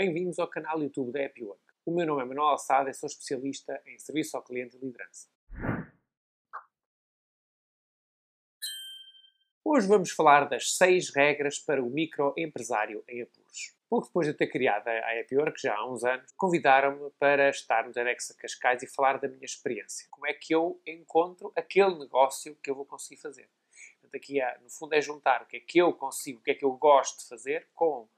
Bem-vindos ao canal YouTube da Happy Work. O meu nome é Manuel Alçada e sou especialista em serviço ao cliente e liderança. Hoje vamos falar das 6 regras para o microempresário em apuros. Pouco depois de ter criado a Happy Work, já há uns anos, convidaram-me para estar no TEDx Cascais e falar da minha experiência. Como é que eu encontro aquele negócio que eu vou conseguir fazer. Portanto, aqui, no fundo, é juntar o que é que eu consigo, o que é que eu gosto de fazer com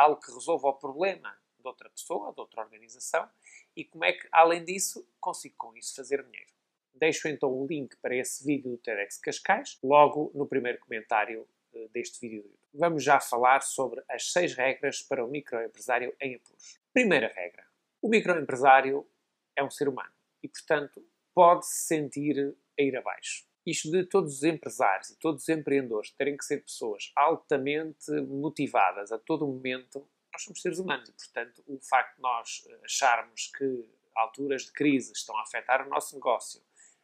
algo que resolva o problema de outra pessoa, de outra organização, e como é que, além disso, consigo com isso fazer dinheiro. Deixo então o link para esse vídeo do TEDx Cascais, logo no primeiro comentário eh, deste vídeo. Vamos já falar sobre as seis regras para o microempresário em apuros. Primeira regra. O microempresário é um ser humano e, portanto, pode se sentir a ir abaixo. Isto de todos os empresários e todos os empreendedores terem que ser pessoas altamente motivadas a todo momento, nós somos seres humanos e, portanto, o facto de nós eh, acharmos que alturas de crise estão a afetar o nosso negócio,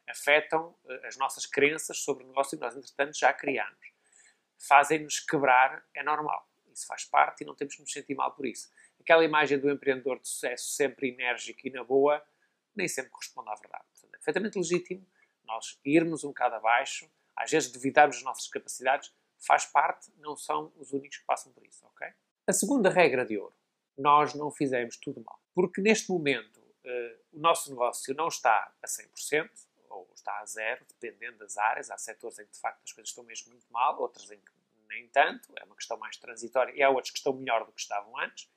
afetam eh, as nossas crenças sobre o negócio que nós, entretanto, já criamos, fazem-nos quebrar, é normal. Isso faz parte e não temos que nos sentir mal por isso. Aquela imagem do empreendedor de sucesso sempre enérgico e na boa, nem sempre corresponde à verdade. Portanto, é perfeitamente legítimo nós irmos um bocado abaixo, às vezes duvidarmos das nossas capacidades, faz parte, não são os únicos que passam por isso, ok? A segunda regra de ouro, nós não fizemos tudo mal. Porque neste momento uh, o nosso negócio não está a 100%, ou está a zero, dependendo das áreas. Há setores em que de facto as coisas estão mesmo muito mal, outros em que nem tanto, é uma questão mais transitória, e há outros que estão melhor do que estavam antes.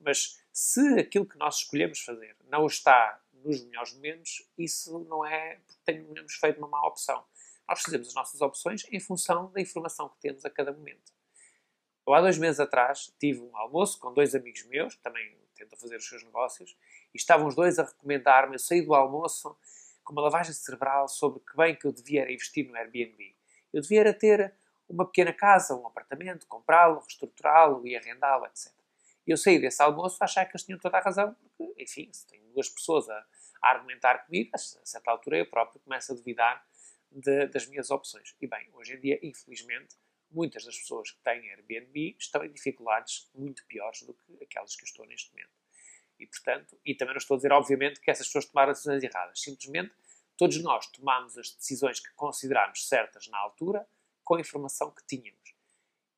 Mas se aquilo que nós escolhemos fazer não está nos melhores momentos, isso não é porque tenhamos feito uma má opção. Nós fazemos as nossas opções em função da informação que temos a cada momento. Eu, há dois meses atrás, tive um almoço com dois amigos meus, que também tentam fazer os seus negócios, e estavam os dois a recomendar-me. Eu saí do almoço com uma lavagem cerebral sobre que bem que eu devia investir no Airbnb. Eu devia ter uma pequena casa, um apartamento, comprá-lo, reestruturá-lo e arrendá-lo, etc. E eu saí desse almoço a achar que eles tinham toda a razão, porque, enfim, se tenho duas pessoas a, a argumentar comigo, a certa altura eu próprio começo a duvidar de, das minhas opções. E bem, hoje em dia, infelizmente, muitas das pessoas que têm Airbnb estão em dificuldades muito piores do que aquelas que eu estou neste momento. E, portanto, e também não estou a dizer, obviamente, que essas pessoas tomaram decisões erradas. Simplesmente, todos nós tomamos as decisões que consideramos certas na altura com a informação que tínhamos.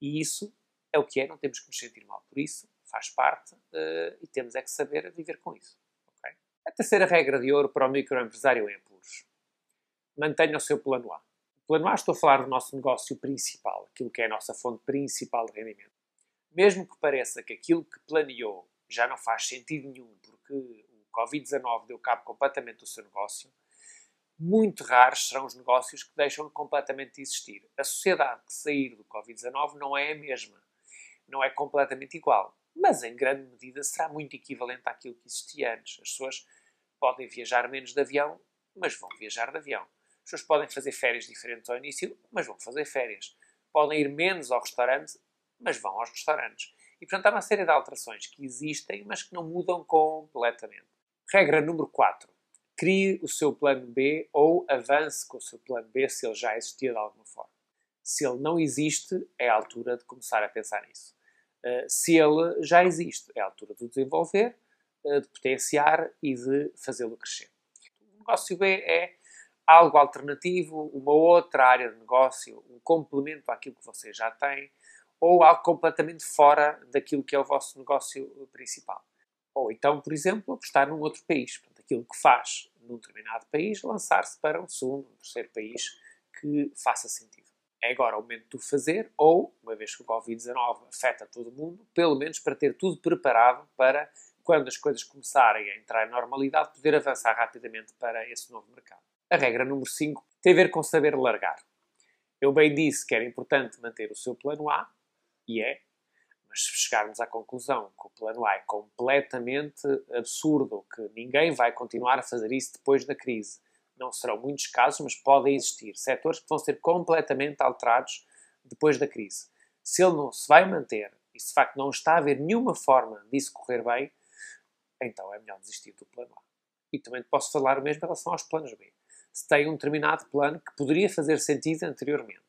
E isso é o que é, não temos que nos sentir mal por isso faz parte uh, e temos é que saber viver com isso. Terceira regra de ouro para o microempresário em apuros. Mantenha o seu plano A. O plano A estou a falar do nosso negócio principal, aquilo que é a nossa fonte principal de rendimento. Mesmo que pareça que aquilo que planeou já não faz sentido nenhum porque o Covid-19 deu cabo completamente do seu negócio, muito raros serão os negócios que deixam completamente de existir. A sociedade que sair do Covid-19 não é a mesma, não é completamente igual mas em grande medida será muito equivalente àquilo que existia antes. As pessoas podem viajar menos de avião, mas vão viajar de avião. As pessoas podem fazer férias diferentes ao início, mas vão fazer férias. Podem ir menos ao restaurante, mas vão aos restaurantes. E, portanto, há uma série de alterações que existem, mas que não mudam completamente. Regra número 4. Crie o seu plano B ou avance com o seu plano B se ele já existia de alguma forma. Se ele não existe, é a altura de começar a pensar nisso. Eh, se ele já existe. É a altura de o desenvolver, uh, de potenciar e de fazê-lo crescer. O negócio B é algo alternativo, uma outra área de negócio, um complemento àquilo que você já tem, ou algo completamente fora daquilo que é o vosso negócio principal. Ou então, por exemplo, apostar num outro país. Aquilo que faz num determinado país, lançar-se para um segundo, um terceiro país que faça sentido é agora o momento de o fazer, ou, uma vez que o Covid-19 afeta todo mundo, pelo menos para ter tudo preparado para, quando as coisas começarem a entrar em normalidade, poder avançar rapidamente para esse novo mercado. A regra número 5 tem a ver com saber largar. Eu bem disse que era importante manter o seu plano A, e é, mas se chegarmos à conclusão que o plano A é completamente absurdo, que ninguém vai continuar a fazer isso depois da crise, não serão muitos casos, mas podem existir setores que vão ser completamente alterados depois da crise. Se ele não se vai manter e se de facto não está a haver nenhuma forma disso correr bem, então é melhor desistir do plano A. E também posso falar o mesmo em relação aos planos B. Se tem um determinado plano que poderia fazer sentido anteriormente,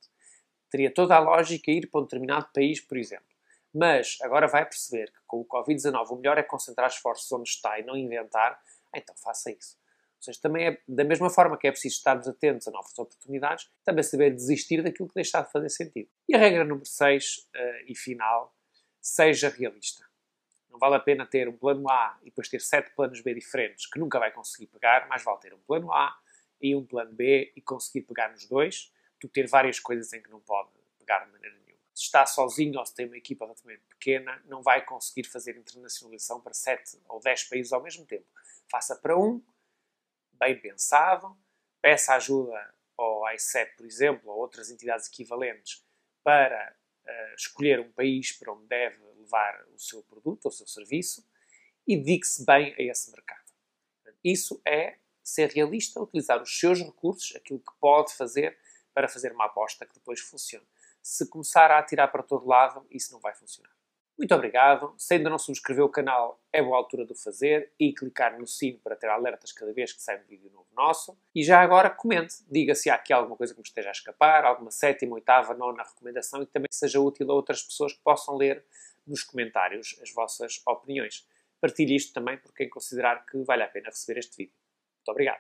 teria toda a lógica ir para um determinado país, por exemplo, mas agora vai perceber que com o Covid-19 o melhor é concentrar esforços onde está e não inventar, então faça isso. Ou seja, também é da mesma forma que é preciso estarmos atentos a novas oportunidades, também saber desistir daquilo que deixar de fazer sentido. E a regra número 6 uh, eh, e final, seja realista. Não vale a pena ter um plano A e depois ter sete planos B diferentes que nunca vai conseguir pegar, mais vale ter um plano A e um plano B e conseguir pegar nos dois, do que ter várias coisas em que não pode pegar de maneira nenhuma. Se está sozinho ou se tem uma equipa relativamente pequena, não vai conseguir fazer internacionalização para sete ou dez países ao mesmo tempo. Faça para um, bem pensado, peça ajuda ao ICEP, por exemplo, ou outras entidades equivalentes, para uh, escolher um país para onde deve levar o seu produto ou o seu serviço e dedique-se bem a esse mercado. Isso é ser realista, utilizar os seus recursos, aquilo que pode fazer para fazer uma aposta que depois funcione. Se começar a atirar para todo lado, isso não vai funcionar. Muito obrigado. Se ainda não subscreveu o canal, é boa altura de o fazer e clicar no sino para ter alertas cada vez que sai um vídeo novo nosso. E já agora comente, diga se há aqui alguma coisa que me esteja a escapar, alguma sétima, oitava, nona recomendação e também que seja útil a outras pessoas que possam ler nos comentários as vossas opiniões. Partilhe isto também por quem considerar que vale a pena receber este vídeo. Muito obrigado.